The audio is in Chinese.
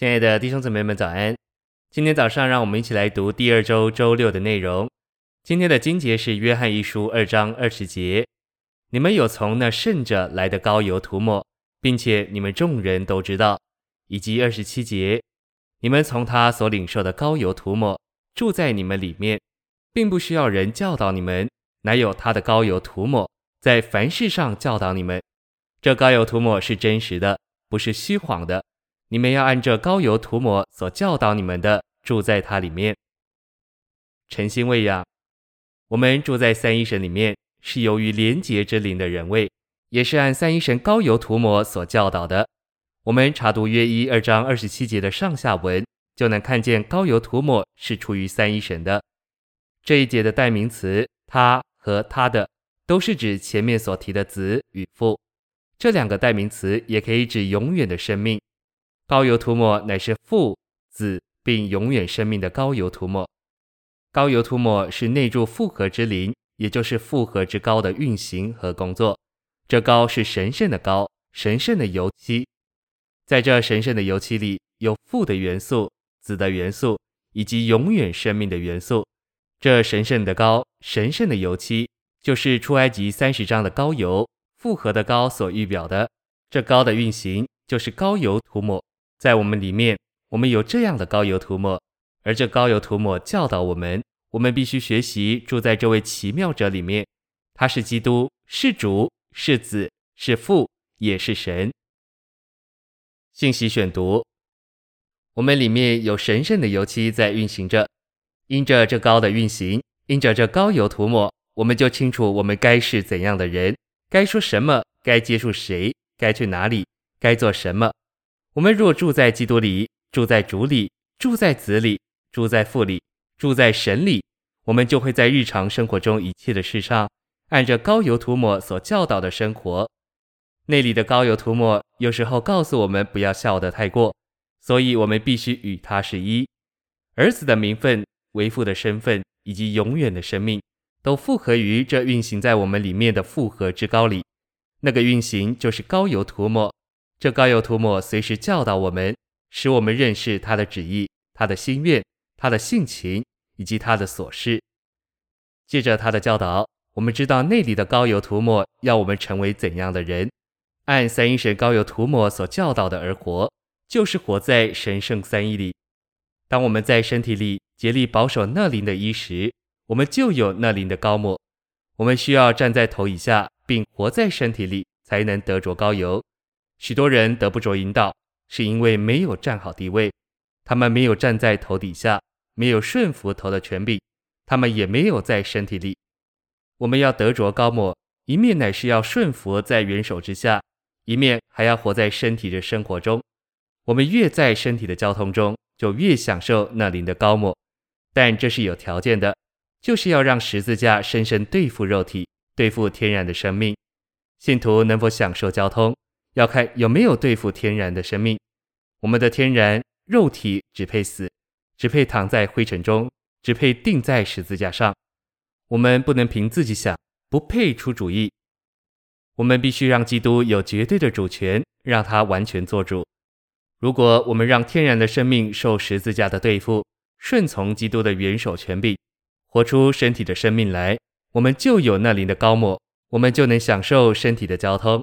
亲爱的弟兄姊妹们，早安！今天早上，让我们一起来读第二周周六的内容。今天的经节是约翰一书二章二十节：“你们有从那圣者来的膏油涂抹，并且你们众人都知道。”以及二十七节：“你们从他所领受的膏油涂抹，住在你们里面，并不需要人教导你们，乃有他的膏油涂抹，在凡事上教导你们。这膏油涂抹是真实的，不是虚谎的。”你们要按着膏油涂抹所教导你们的，住在他里面，诚心喂养。我们住在三一神里面，是由于廉洁之灵的人位，也是按三一神膏油涂抹所教导的。我们查读约一二章二十七节的上下文，就能看见膏油涂抹是出于三一神的。这一节的代名词“他”和“他的”，都是指前面所提的子与父。这两个代名词也可以指永远的生命。高油涂抹乃是父、子并永远生命的高油涂抹。高油涂抹是内住复合之灵，也就是复合之膏的运行和工作。这膏是神圣的膏，神圣的油漆。在这神圣的油漆里，有父的元素、子的元素以及永远生命的元素。这神圣的膏、神圣的油漆，就是出埃及三十章的膏油、复合的膏所预表的。这膏的运行就是膏油涂抹。在我们里面，我们有这样的膏油涂抹，而这膏油涂抹教导我们，我们必须学习住在这位奇妙者里面。他是基督，是主，是子，是父，也是神。信息选读：我们里面有神圣的油漆在运行着，因着这膏的运行，因着这膏油涂抹，我们就清楚我们该是怎样的人，该说什么，该接触谁，该去哪里，该做什么。我们若住在基督里，住在主里，住在子里，住在父里，住在神里，我们就会在日常生活中一切的事上，按着膏油涂抹所教导的生活。那里的膏油涂抹有时候告诉我们不要笑得太过，所以我们必须与他是一。儿子的名分、为父的身份以及永远的生命，都复合于这运行在我们里面的复合之膏里。那个运行就是膏油涂抹。这膏油涂抹随时教导我们，使我们认识他的旨意、他的心愿、他的性情以及他的琐事。借着他的教导，我们知道内里的膏油涂抹要我们成为怎样的人。按三一神膏油涂抹所教导的而活，就是活在神圣三一里。当我们在身体里竭力保守那灵的衣时，我们就有那灵的高抹。我们需要站在头以下，并活在身体里，才能得着膏油。许多人得不着引导，是因为没有站好地位，他们没有站在头底下，没有顺服头的权柄，他们也没有在身体里。我们要得着高抹，一面乃是要顺服在元首之下，一面还要活在身体的生活中。我们越在身体的交通中，就越享受那灵的高抹，但这是有条件的，就是要让十字架深深对付肉体，对付天然的生命。信徒能否享受交通？要看有没有对付天然的生命，我们的天然肉体只配死，只配躺在灰尘中，只配钉在十字架上。我们不能凭自己想，不配出主意。我们必须让基督有绝对的主权，让他完全做主。如果我们让天然的生命受十字架的对付，顺从基督的元首权柄，活出身体的生命来，我们就有那灵的高莫，我们就能享受身体的交通。